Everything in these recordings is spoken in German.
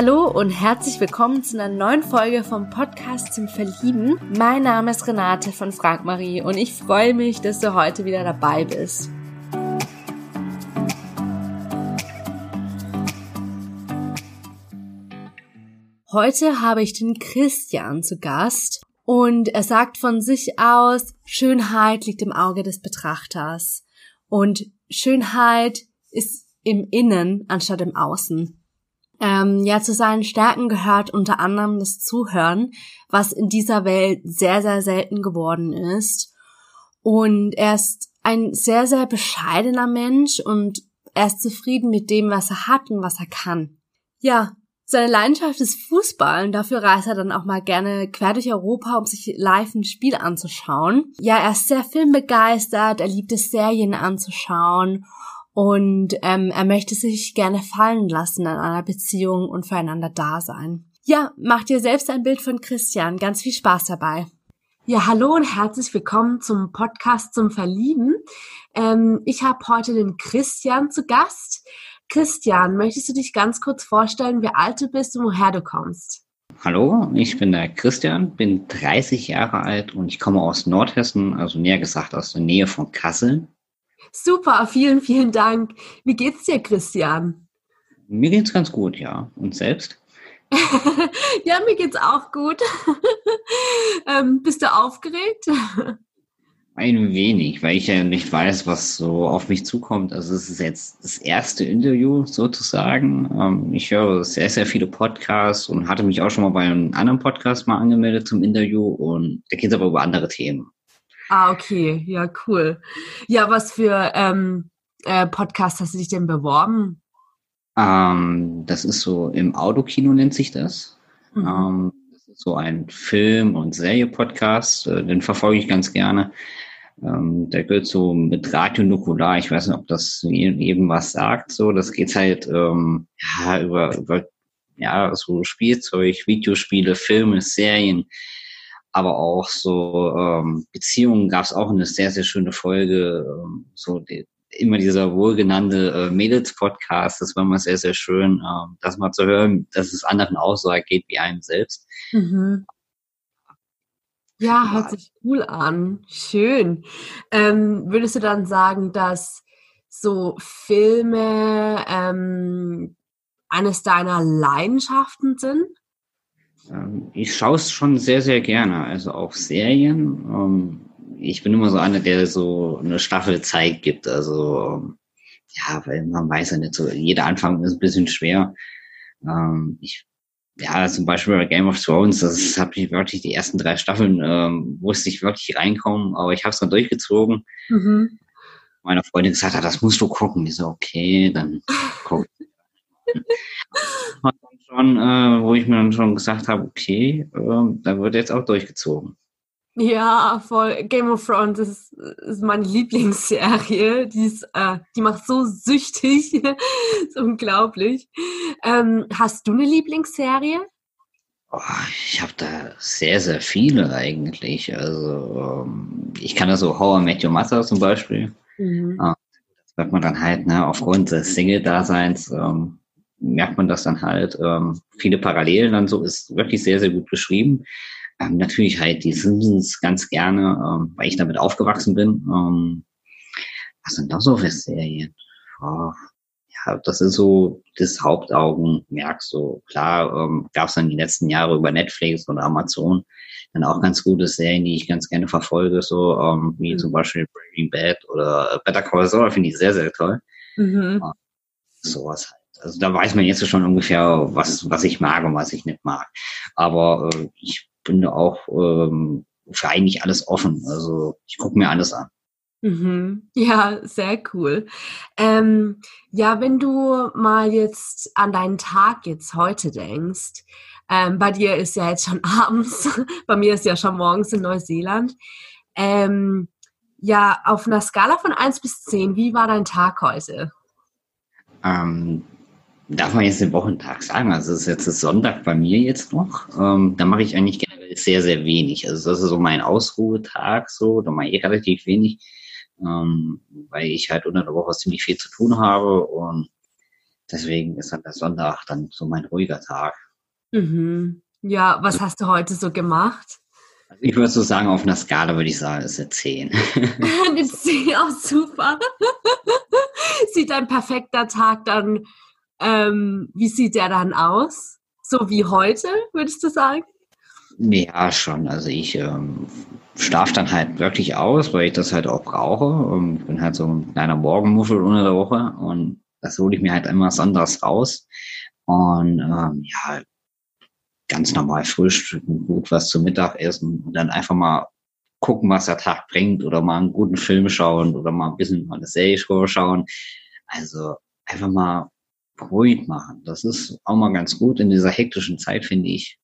Hallo und herzlich willkommen zu einer neuen Folge vom Podcast zum Verlieben. Mein Name ist Renate von Frank Marie und ich freue mich, dass du heute wieder dabei bist. Heute habe ich den Christian zu Gast und er sagt von sich aus, Schönheit liegt im Auge des Betrachters und Schönheit ist im Innen anstatt im Außen. Ähm, ja, zu seinen Stärken gehört unter anderem das Zuhören, was in dieser Welt sehr, sehr selten geworden ist. Und er ist ein sehr, sehr bescheidener Mensch und er ist zufrieden mit dem, was er hat und was er kann. Ja, seine Leidenschaft ist Fußball und dafür reist er dann auch mal gerne quer durch Europa, um sich live ein Spiel anzuschauen. Ja, er ist sehr filmbegeistert, er liebt es, Serien anzuschauen und ähm, er möchte sich gerne fallen lassen in einer Beziehung und füreinander da sein. Ja, mach dir selbst ein Bild von Christian. Ganz viel Spaß dabei. Ja, hallo und herzlich willkommen zum Podcast zum Verlieben. Ähm, ich habe heute den Christian zu Gast. Christian, möchtest du dich ganz kurz vorstellen, wie alt du bist und woher du kommst? Hallo, ich bin der Christian, bin 30 Jahre alt und ich komme aus Nordhessen, also näher gesagt aus der Nähe von Kassel. Super, vielen, vielen Dank. Wie geht's dir, Christian? Mir geht's ganz gut, ja. Und selbst? ja, mir geht's auch gut. ähm, bist du aufgeregt? Ein wenig, weil ich ja nicht weiß, was so auf mich zukommt. Also es ist jetzt das erste Interview sozusagen. Ähm, ich höre sehr, sehr viele Podcasts und hatte mich auch schon mal bei einem anderen Podcast mal angemeldet zum Interview und da geht es aber über andere Themen. Ah, okay, ja, cool. Ja, was für ähm, äh, Podcast hast du dich denn beworben? Ähm, das ist so im Autokino nennt sich das. Mhm. Ähm, das ist so ein Film- und Serie-Podcast, äh, den verfolge ich ganz gerne. Ähm, der gehört so mit Radio Nukular. Ich weiß nicht, ob das eben was sagt. So, das geht halt ähm, ja, über, über ja so Spielzeug, Videospiele, Filme, Serien aber auch so ähm, Beziehungen gab es auch eine sehr, sehr schöne Folge. Ähm, so die, immer dieser wohlgenannte äh, Mädels-Podcast, das war mal sehr, sehr schön, ähm, das mal zu hören, dass es anderen auch so ergeht wie einem selbst. Mhm. Ja, hört sich cool an. Schön. Ähm, würdest du dann sagen, dass so Filme ähm, eines deiner Leidenschaften sind? Ähm, ich schaue es schon sehr, sehr gerne. Also auch Serien. Ähm, ich bin immer so einer, der so eine Staffel Zeit gibt. Also ähm, ja, weil man weiß ja nicht so, jeder Anfang ist ein bisschen schwer. Ich ja, zum Beispiel bei Game of Thrones, das habe ich wirklich die ersten drei Staffeln, ähm, musste ich wirklich reinkommen, aber ich habe es dann durchgezogen. Mhm. Meine Freundin gesagt hat, das musst du gucken. Ich so, okay, dann guck schon, äh, wo ich mir dann schon gesagt habe, okay, äh, da wird jetzt auch durchgezogen. Ja, voll. Game of Thrones ist, ist meine Lieblingsserie. Die, ist, äh, die macht so süchtig. ist unglaublich. Ähm, hast du eine Lieblingsserie? Oh, ich habe da sehr, sehr viele eigentlich. Also ähm, ich kann da so How I Met Your Mother zum Beispiel. Mhm. Äh, das wird man dann halt ne, aufgrund des Single-Daseins ähm, merkt man das dann halt. Ähm, viele Parallelen dann so, ist wirklich sehr, sehr gut beschrieben. Ähm, natürlich halt die Simpsons ganz gerne, ähm, weil ich damit aufgewachsen bin. Ähm, was sind da so für Serien? Oh, ja, das ist so das Hauptaugenmerk. So klar ähm, gab es dann die letzten Jahre über Netflix oder Amazon dann auch ganz gute Serien, die ich ganz gerne verfolge, so ähm, wie mhm. zum Beispiel Breaking Bad oder Better Call Saul, finde ich sehr, sehr toll. Mhm. sowas halt. Also da weiß man jetzt schon ungefähr, was, was ich mag und was ich nicht mag. Aber äh, ich bin da auch ähm, für eigentlich alles offen. Also ich gucke mir alles an. Mhm. Ja, sehr cool. Ähm, ja, wenn du mal jetzt an deinen Tag jetzt heute denkst, ähm, bei dir ist ja jetzt schon abends, bei mir ist ja schon morgens in Neuseeland. Ähm, ja, auf einer Skala von 1 bis 10, wie war dein Tag heute? Ähm, darf man jetzt den Wochentag sagen? Also es ist jetzt das Sonntag bei mir jetzt noch. Ähm, da mache ich eigentlich generell sehr, sehr wenig. Also das ist so mein Ausruhetag so, da mache ich relativ wenig, ähm, weil ich halt unter der Woche ziemlich viel zu tun habe und deswegen ist dann der Sonntag dann so mein ruhiger Tag. Mhm. Ja, was hast du heute so gemacht? Also ich würde so sagen, auf einer Skala würde ich sagen, ist eine 10. eine 10, auch super. sieht ein perfekter Tag dann, ähm, wie sieht der dann aus? So wie heute, würdest du sagen? Ja, schon. Also ich ähm, schlafe dann halt wirklich aus, weil ich das halt auch brauche. Und bin halt so ein kleiner Morgenmuffel unter der Woche und das hole ich mir halt immer sonntags raus. Und ähm, ja, ganz normal frühstücken, gut was zum Mittagessen und dann einfach mal gucken, was der Tag bringt oder mal einen guten Film schauen oder mal ein bisschen mal eine Serie schauen. Also einfach mal ruhig machen. Das ist auch mal ganz gut in dieser hektischen Zeit, finde ich.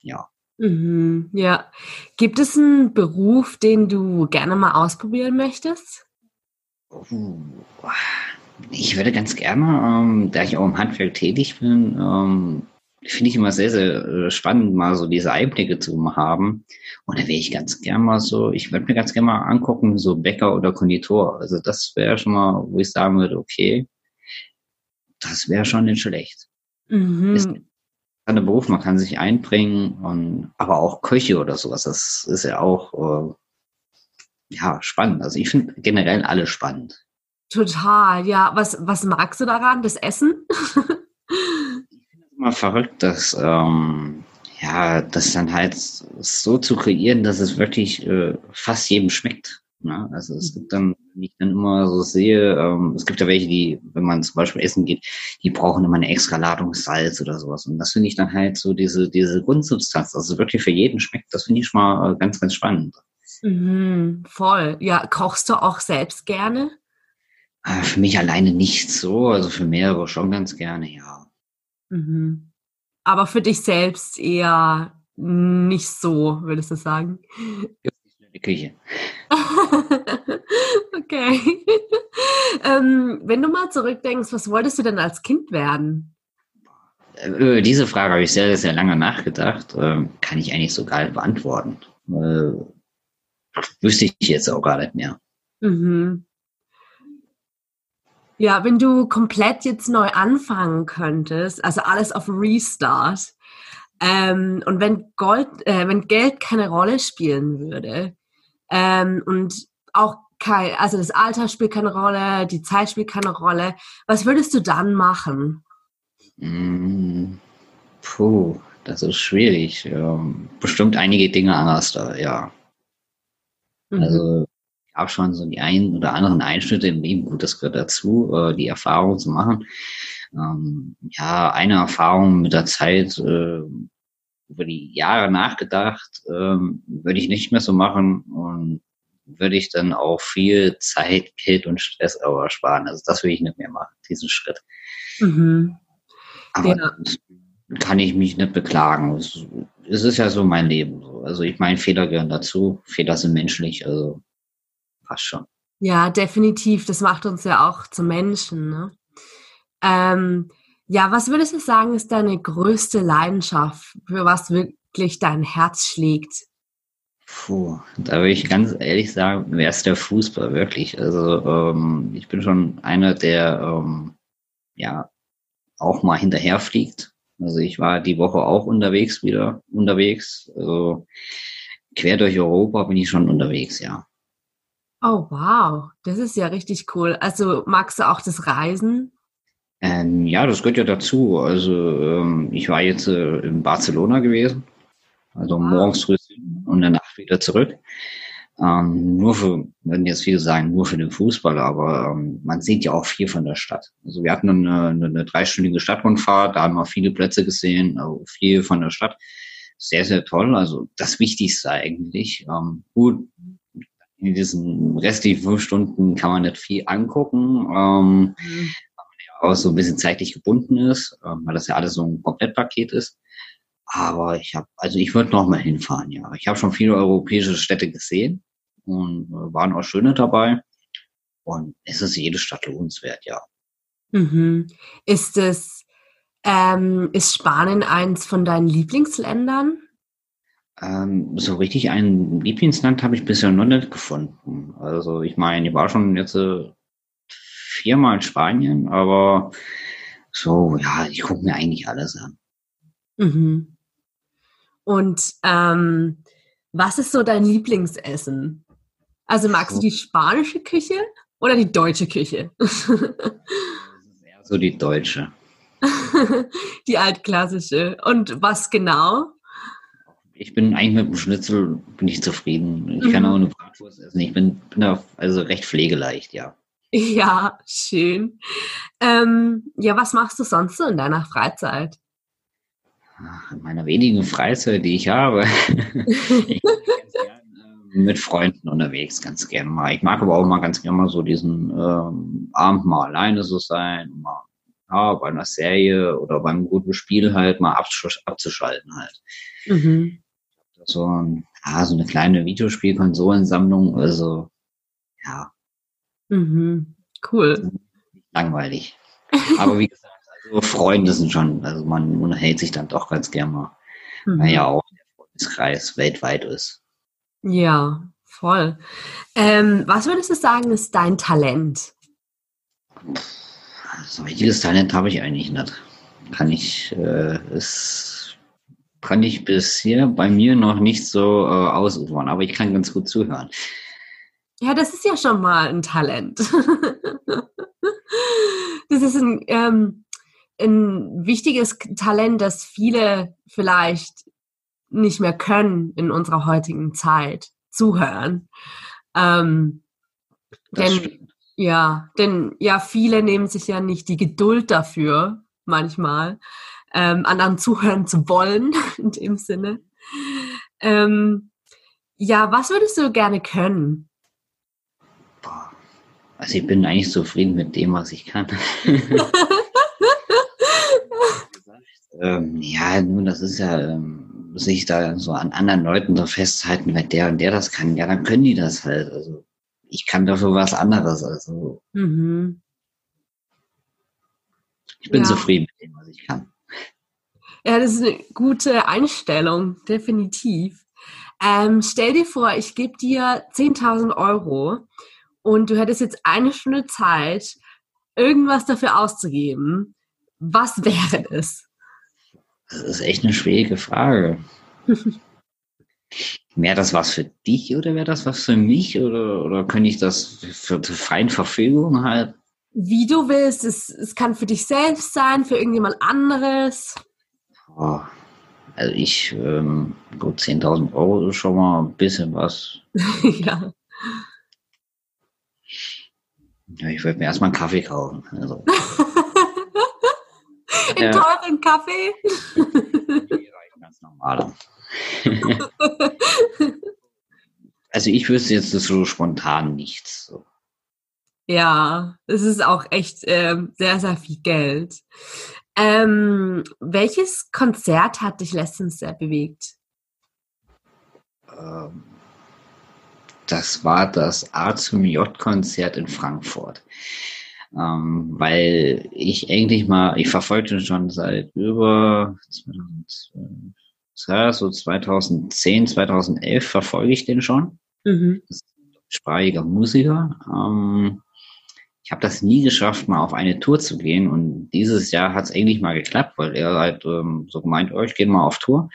Ja. Mhm, ja. Gibt es einen Beruf, den du gerne mal ausprobieren möchtest? Ich würde ganz gerne, ähm, da ich auch im Handwerk tätig bin, ähm, finde ich immer sehr, sehr äh, spannend, mal so diese Einblicke zu haben. Und da wäre ich ganz gern mal so, ich würde mir ganz gerne mal angucken, so Bäcker oder Konditor. Also das wäre schon mal, wo ich sagen würde, okay, das wäre schon nicht schlecht. Mhm. Ist ein Beruf, man kann sich einbringen und aber auch Köche oder sowas, das ist ja auch äh, ja spannend. Also ich finde generell alles spannend. Total, ja. Was, was magst du daran? Das Essen? immer verrückt, dass ähm, ja, das dann halt so zu kreieren, dass es wirklich äh, fast jedem schmeckt. Ne? Also es gibt dann, wie ich dann immer so sehe, ähm, es gibt ja welche, die, wenn man zum Beispiel essen geht, die brauchen immer eine extra Ladung Salz oder sowas. Und das finde ich dann halt so diese, diese Grundsubstanz, also wirklich für jeden schmeckt, das finde ich schon mal äh, ganz, ganz spannend. Mhm, voll. Ja, kochst du auch selbst gerne? Äh, für mich alleine nicht so, also für mehrere schon ganz gerne, ja. Mhm. Aber für dich selbst eher nicht so, würdest du sagen? Die Küche. okay. ähm, wenn du mal zurückdenkst, was wolltest du denn als Kind werden? Über äh, diese Frage habe ich sehr, sehr lange nachgedacht. Ähm, kann ich eigentlich so gar nicht beantworten. Äh, wüsste ich jetzt auch gar nicht mehr. Mhm. Ja, wenn du komplett jetzt neu anfangen könntest, also alles auf Restart, ähm, und wenn, Gold, äh, wenn Geld keine Rolle spielen würde ähm, und auch kein, also das Alter spielt keine Rolle, die Zeit spielt keine Rolle, was würdest du dann machen? Mm, puh, das ist schwierig. Ähm, bestimmt einige Dinge anders da, ja. Mhm. Also gab schon so die einen oder anderen Einschnitte im Leben. Gut, das gehört dazu, äh, die Erfahrung zu machen. Ähm, ja, eine Erfahrung mit der Zeit, äh, über die Jahre nachgedacht, ähm, würde ich nicht mehr so machen und würde ich dann auch viel Zeit, Geld und Stress aber sparen. Also das will ich nicht mehr machen, diesen Schritt. Mhm. Aber ja. kann ich mich nicht beklagen. Es, ist ja so mein Leben. Also ich meine, Fehler gehören dazu. Fehler sind menschlich. Also passt schon. Ja, definitiv. Das macht uns ja auch zu Menschen. Ne? Ähm, ja, was würdest du sagen, ist deine größte Leidenschaft, für was wirklich dein Herz schlägt? Puh, da würde ich ganz ehrlich sagen, wäre es der Fußball wirklich. Also ähm, ich bin schon einer, der ähm, ja auch mal hinterherfliegt. Also ich war die Woche auch unterwegs wieder unterwegs. Also quer durch Europa bin ich schon unterwegs, ja. Oh, wow. Das ist ja richtig cool. Also magst du auch das Reisen? Ähm, ja, das gehört ja dazu. Also ähm, ich war jetzt äh, in Barcelona gewesen. Also wow. morgens früh und danach wieder zurück. Ähm, nur für, wenn jetzt viele sagen, nur für den Fußball, aber ähm, man sieht ja auch viel von der Stadt. Also wir hatten eine, eine, eine dreistündige Stadtrundfahrt, da haben wir viele Plätze gesehen, also viel von der Stadt. Sehr, sehr toll. Also das Wichtigste eigentlich. Ähm, gut, in diesen restlichen fünf Stunden kann man nicht viel angucken, ähm, mhm. Auch so ein bisschen zeitlich gebunden ist, äh, weil das ja alles so ein Komplettpaket ist. Aber ich habe, also ich würde noch mal hinfahren, ja. Ich habe schon viele europäische Städte gesehen und äh, waren auch schöne dabei. Und es ist jede Stadt lohnenswert, ja. Mhm. Ist es, ähm, ist Spanien eins von deinen Lieblingsländern? Ähm, so richtig ein Lieblingsland habe ich bisher noch nicht gefunden. Also ich meine, ich war schon jetzt äh, viermal in Spanien, aber so, ja, ich gucke mir eigentlich alles an. Mhm. Und ähm, was ist so dein Lieblingsessen? Also magst so. du die spanische Küche oder die deutsche Küche? eher so die deutsche. die altklassische. Und was genau? Ich bin eigentlich mit dem Schnitzel bin ich zufrieden. Ich mhm. kann auch eine Bratwurst essen. Ich bin, bin da also recht pflegeleicht, ja. Ja, schön. Ähm, ja, was machst du sonst so in deiner Freizeit? In meiner wenigen Freizeit, die ich habe. ich bin ganz gern äh, mit Freunden unterwegs, ganz gerne mal. Ich mag aber auch mal ganz gerne mal so diesen ähm, Abend mal alleine so sein, mal ja, bei einer Serie oder beim guten Spiel halt mal abzuschalten halt. Mhm. So, ja, so eine kleine Videospielkonsolensammlung, also ja, Mhm. Cool. Langweilig. Aber wie gesagt, also Freunde sind schon, also man unterhält sich dann doch ganz gern mal, mhm. weil ja auch der Freundeskreis weltweit ist. Ja, voll. Ähm, was würdest du sagen, ist dein Talent? So richtiges Talent habe ich eigentlich nicht. Kann ich, äh, ist, kann ich bisher bei mir noch nicht so äh, ausufern, aber ich kann ganz gut zuhören. Ja, das ist ja schon mal ein Talent. das ist ein, ähm, ein wichtiges Talent, das viele vielleicht nicht mehr können in unserer heutigen Zeit. Zuhören. Ähm, denn, stimmt. ja, denn ja, viele nehmen sich ja nicht die Geduld dafür, manchmal, ähm, anderen zuhören zu wollen, in dem Sinne. Ähm, ja, was würdest du gerne können? Also ich bin eigentlich zufrieden mit dem, was ich kann. ähm, ja, nun, das ist ja, ähm, sich da so an anderen Leuten so festhalten, weil der und der das kann, ja, dann können die das halt. Also ich kann dafür was anderes. Also mhm. ich bin ja. zufrieden mit dem, was ich kann. Ja, das ist eine gute Einstellung, definitiv. Ähm, stell dir vor, ich gebe dir 10.000 Euro und du hättest jetzt eine Stunde Zeit, irgendwas dafür auszugeben, was wäre das? Das ist echt eine schwierige Frage. wäre das was für dich oder wäre das was für mich oder, oder könnte ich das für zur freien Verfügung halt? Wie du willst. Es, es kann für dich selbst sein, für irgendjemand anderes. Oh, also ich, ähm, gut, 10.000 Euro ist schon mal ein bisschen was. ja. Ja, ich würde mir erstmal einen Kaffee kaufen. Also. Einen ja. teuren Kaffee? ganz normal. also ich wüsste jetzt so spontan nichts. So. Ja, es ist auch echt äh, sehr, sehr viel Geld. Ähm, welches Konzert hat dich letztens sehr bewegt? Ähm, das war das A zum J-Konzert in Frankfurt. Ähm, weil ich eigentlich mal, ich verfolgte schon seit über 2012, so 2010, 2011 verfolge ich den schon. Mhm. Deutschsprachiger Musiker. Ähm, ich habe das nie geschafft, mal auf eine Tour zu gehen und dieses Jahr hat es eigentlich mal geklappt, weil er halt ähm, so gemeint, oh, ich gehe mal auf Tour.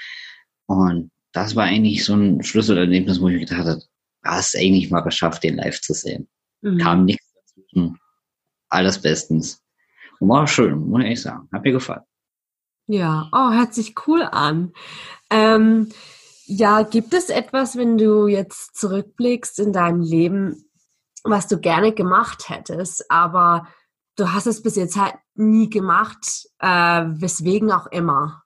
Und das war eigentlich so ein Schlüsselerlebnis, wo ich gedacht habe, hast eigentlich mal geschafft, den live zu sehen. Mhm. Kam nichts dazwischen. Alles bestens. Und war schön, muss ich sagen. Hat mir gefallen. Ja, oh, hört sich cool an. Ähm, ja, gibt es etwas, wenn du jetzt zurückblickst in deinem Leben, was du gerne gemacht hättest, aber du hast es bis jetzt halt nie gemacht, äh, weswegen auch immer?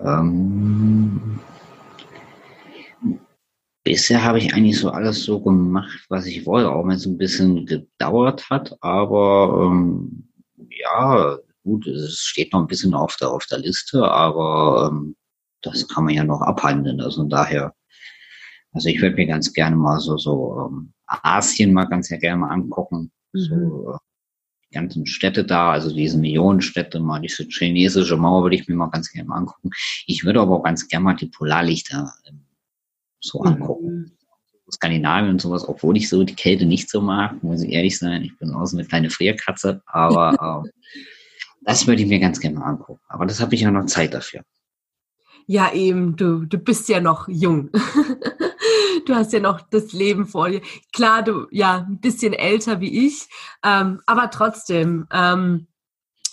Ähm, bisher habe ich eigentlich so alles so gemacht, was ich wollte, auch wenn es ein bisschen gedauert hat. Aber ähm, ja, gut, es steht noch ein bisschen auf der, auf der Liste, aber ähm, das kann man ja noch abhandeln. Also daher, also ich würde mir ganz gerne mal so, so ähm, Asien mal ganz gerne mal angucken. Mhm. So, äh, die ganzen Städte da, also diese Millionenstädte, mal diese chinesische Mauer würde ich mir mal ganz gerne mal angucken. Ich würde aber auch ganz gerne mal die Polarlichter ähm, so mhm. angucken. Skandinavien und sowas, obwohl ich so die Kälte nicht so mag, muss ich ehrlich sein. Ich bin auch so eine kleine Frierkatze, aber äh, das würde ich mir ganz gerne mal angucken. Aber das habe ich ja noch Zeit dafür. Ja, eben, du, du bist ja noch jung. du hast ja noch das Leben vor dir. Klar, du ja ein bisschen älter wie ich, ähm, aber trotzdem, ähm,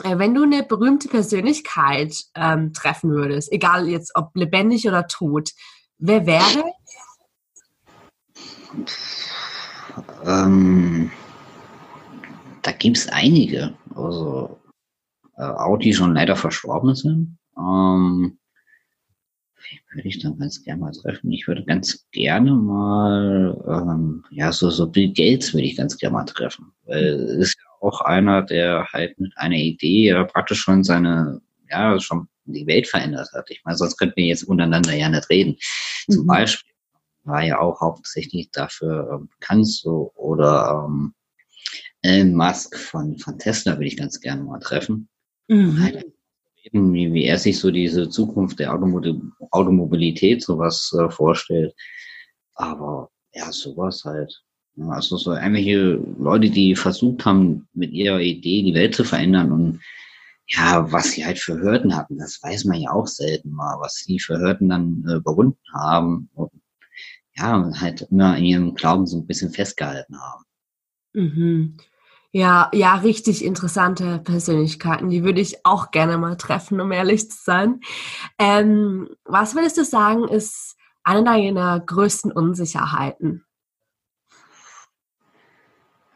äh, wenn du eine berühmte Persönlichkeit ähm, treffen würdest, egal jetzt ob lebendig oder tot, wer wäre? Ähm, da gibt es einige, also äh, auch die schon leider verstorben sind. Ähm, würde ich dann ganz gerne mal treffen. Ich würde ganz gerne mal, ähm, ja, so, so Bill Gates würde ich ganz gerne mal treffen. Weil ist ja auch einer, der halt mit einer Idee ja praktisch schon seine, ja, schon die Welt verändert hat. Ich meine, sonst könnten wir jetzt untereinander ja nicht reden. Mhm. Zum Beispiel war ja auch hauptsächlich dafür ähm, bekannt so, oder ähm, Elon Musk von, von Tesla würde ich ganz gerne mal treffen. Mhm. Halt wie, wie er sich so diese Zukunft der Automobil Automobilität sowas äh, vorstellt. Aber ja, sowas halt. Also so irgendwelche Leute, die versucht haben, mit ihrer Idee die Welt zu verändern und ja, was sie halt für Hürden hatten, das weiß man ja auch selten mal, was sie für Hürden dann äh, überwunden haben und ja, halt immer in ihrem Glauben so ein bisschen festgehalten haben. Mhm. Ja, ja, richtig interessante Persönlichkeiten. Die würde ich auch gerne mal treffen, um ehrlich zu sein. Ähm, was würdest du sagen, ist eine deiner größten Unsicherheiten?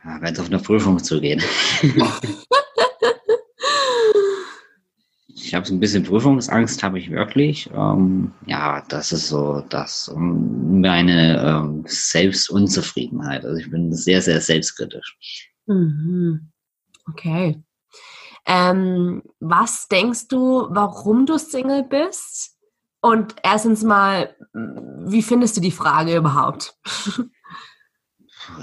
Ja, Wenn es auf eine Prüfung zugeht. ich habe so ein bisschen Prüfungsangst, habe ich wirklich. Ähm, ja, das ist so das meine ähm, Selbstunzufriedenheit. Also ich bin sehr, sehr selbstkritisch. Mhm. Okay. Ähm, was denkst du, warum du Single bist? Und erstens mal, wie findest du die Frage überhaupt?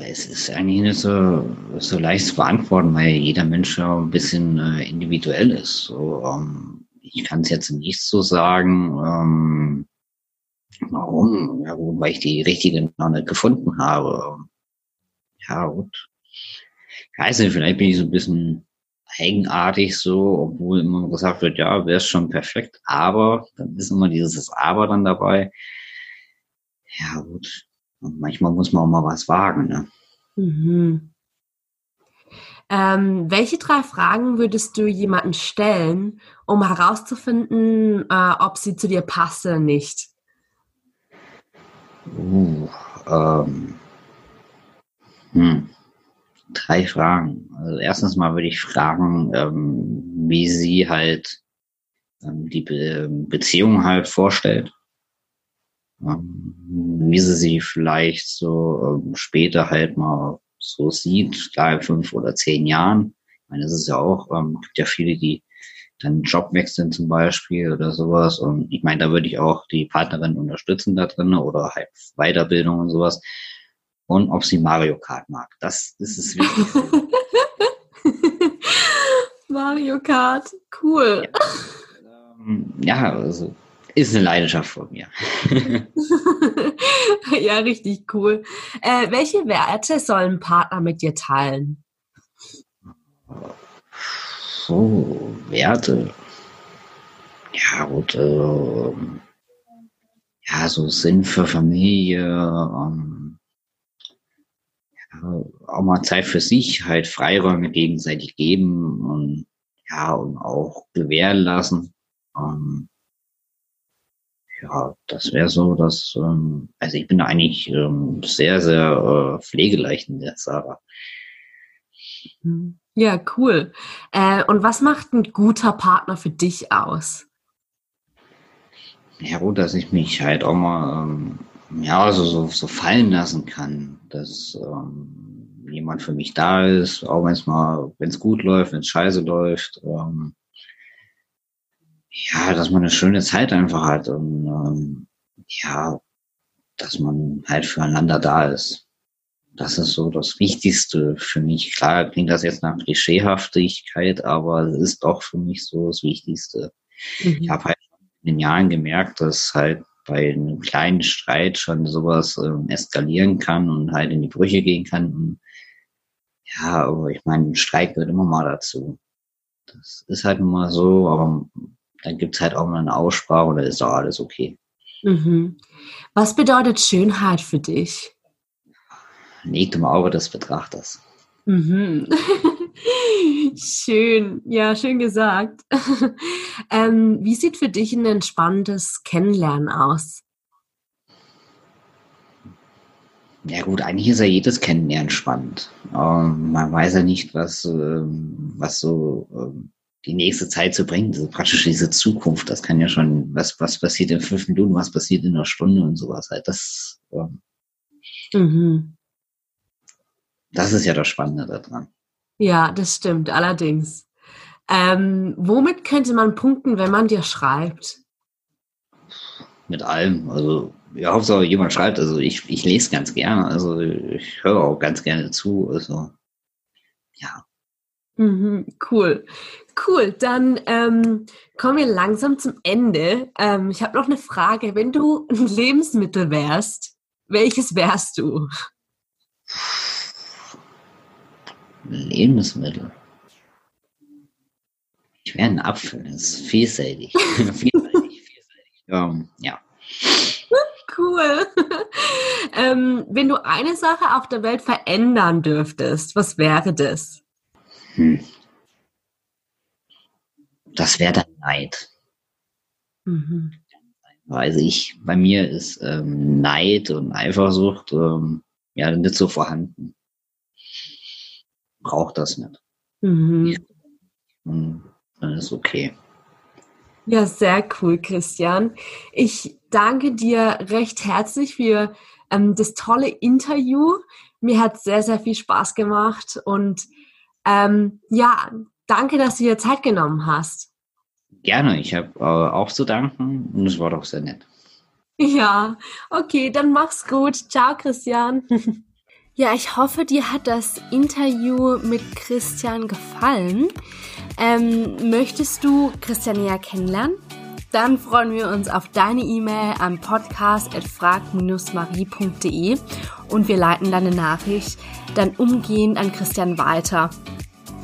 Es ist eigentlich nicht so, so leicht zu beantworten, weil jeder Mensch ja ein bisschen äh, individuell ist. So, ähm, ich kann es jetzt nicht so sagen, ähm, warum. Ja, weil ich die richtige noch nicht gefunden habe. Ja, gut weiß nicht, vielleicht bin ich so ein bisschen eigenartig so, obwohl immer gesagt wird, ja, wäre es schon perfekt, aber dann ist immer dieses Aber dann dabei. Ja, gut. Und manchmal muss man auch mal was wagen, ne? Mhm. Ähm, welche drei Fragen würdest du jemanden stellen, um herauszufinden, äh, ob sie zu dir passt oder nicht? Uh, ähm. Drei Fragen. Also erstens mal würde ich fragen, ähm, wie sie halt ähm, die Be Beziehung halt vorstellt. Ähm, wie sie sie vielleicht so ähm, später halt mal so sieht, klar in fünf oder zehn Jahren. Ich meine, das ist ja auch, ähm, gibt ja viele, die dann Job wechseln zum Beispiel oder sowas. Und ich meine, da würde ich auch die Partnerin unterstützen da drin oder halt Weiterbildung und sowas und ob sie Mario Kart mag. Das, ist wichtig. Mario Kart, cool. Ja, ähm, ja, also ist eine Leidenschaft von mir. ja, richtig cool. Äh, welche Werte sollen Partner mit dir teilen? So, Werte. Ja, gut. Äh, ja, so Sinn für Familie, ähm, auch mal Zeit für sich, halt Freiräume gegenseitig geben und ja, und auch gewähren lassen. Ähm, ja, das wäre so, dass, ähm, also ich bin eigentlich ähm, sehr, sehr äh, pflegeleicht in der Sache. Ja, cool. Äh, und was macht ein guter Partner für dich aus? Ja, gut, dass ich mich halt auch mal ähm, ja, so, so, so fallen lassen kann, dass ähm, jemand für mich da ist, auch wenn es mal, wenn es gut läuft, wenn es scheiße läuft. Ähm, ja, dass man eine schöne Zeit einfach hat und ähm, ja, dass man halt füreinander da ist. Das ist so das Wichtigste für mich. Klar klingt das jetzt nach Klischeehaftigkeit, aber es ist doch für mich so das Wichtigste. Mhm. Ich habe halt in den Jahren gemerkt, dass halt bei einem kleinen Streit schon sowas ähm, eskalieren kann und halt in die Brüche gehen kann. Und ja, aber ich meine, Streit gehört immer mal dazu. Das ist halt immer so, aber dann gibt's halt auch mal eine Aussprache und dann ist doch alles okay. Mhm. Was bedeutet Schönheit für dich? Liegt im Auge des Betrachters. Mhm. schön, ja, schön gesagt. ähm, wie sieht für dich ein entspanntes Kennenlernen aus? Ja gut, eigentlich ist ja jedes Kennenlernen spannend. Ähm, man weiß ja nicht, was, ähm, was so ähm, die nächste Zeit zu bringen, also praktisch diese Zukunft. Das kann ja schon, was, was passiert in fünf Minuten, was passiert in einer Stunde und sowas halt. Das, ähm, mhm. Das ist ja das Spannende daran. Ja, das stimmt, allerdings. Ähm, womit könnte man punkten, wenn man dir schreibt? Mit allem. Also, ja, Hauptsache jemand schreibt. Also, ich, ich lese ganz gerne. Also, ich höre auch ganz gerne zu. Also, ja. Mhm, cool. Cool, dann ähm, kommen wir langsam zum Ende. Ähm, ich habe noch eine Frage. Wenn du ein Lebensmittel wärst, welches wärst du? Lebensmittel. Ich wäre ein Apfel, das ist vielseitig. vielseitig, vielseitig. Um, ja. Cool. ähm, wenn du eine Sache auf der Welt verändern dürftest, was wäre das? Hm. Das wäre dann Neid. Mhm. Also ich, bei mir ist ähm, Neid und Eifersucht ähm, ja nicht so vorhanden braucht das nicht. Mhm. Und dann ist okay. Ja, sehr cool, Christian. Ich danke dir recht herzlich für ähm, das tolle Interview. Mir hat sehr, sehr viel Spaß gemacht und ähm, ja, danke, dass du dir Zeit genommen hast. Gerne, ich habe äh, auch zu danken und es war doch sehr nett. Ja, okay, dann mach's gut. Ciao, Christian. Ja, ich hoffe, dir hat das Interview mit Christian gefallen. Ähm, möchtest du Christian näher kennenlernen? Dann freuen wir uns auf deine E-Mail am podcast.frag-marie.de und wir leiten deine Nachricht dann umgehend an Christian weiter.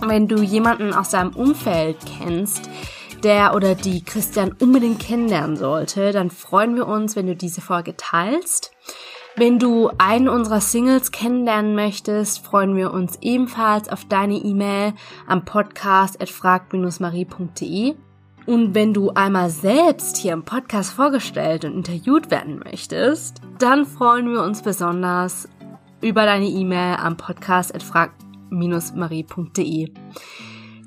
Wenn du jemanden aus deinem Umfeld kennst, der oder die Christian unbedingt kennenlernen sollte, dann freuen wir uns, wenn du diese Folge teilst. Wenn du einen unserer Singles kennenlernen möchtest, freuen wir uns ebenfalls auf deine E-Mail am Podcast at frag-marie.de. Und wenn du einmal selbst hier im Podcast vorgestellt und interviewt werden möchtest, dann freuen wir uns besonders über deine E-Mail am Podcast at frag-marie.de.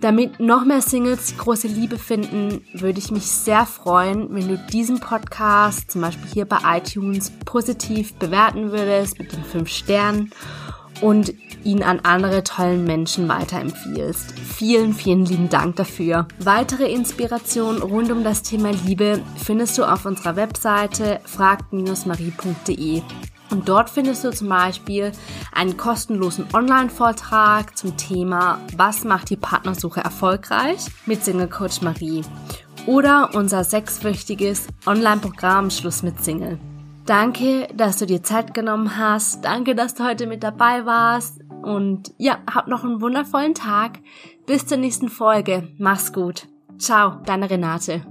Damit noch mehr Singles große Liebe finden, würde ich mich sehr freuen, wenn du diesen Podcast zum Beispiel hier bei iTunes positiv bewerten würdest mit den 5 Sternen und ihn an andere tollen Menschen weiterempfiehlst. Vielen, vielen lieben Dank dafür. Weitere Inspirationen rund um das Thema Liebe findest du auf unserer Webseite frag-marie.de. Und dort findest du zum Beispiel einen kostenlosen Online-Vortrag zum Thema Was macht die Partnersuche erfolgreich mit Single Coach Marie oder unser sechswöchiges Online-Programm Schluss mit Single. Danke, dass du dir Zeit genommen hast. Danke, dass du heute mit dabei warst. Und ja, hab noch einen wundervollen Tag. Bis zur nächsten Folge. Mach's gut. Ciao, deine Renate.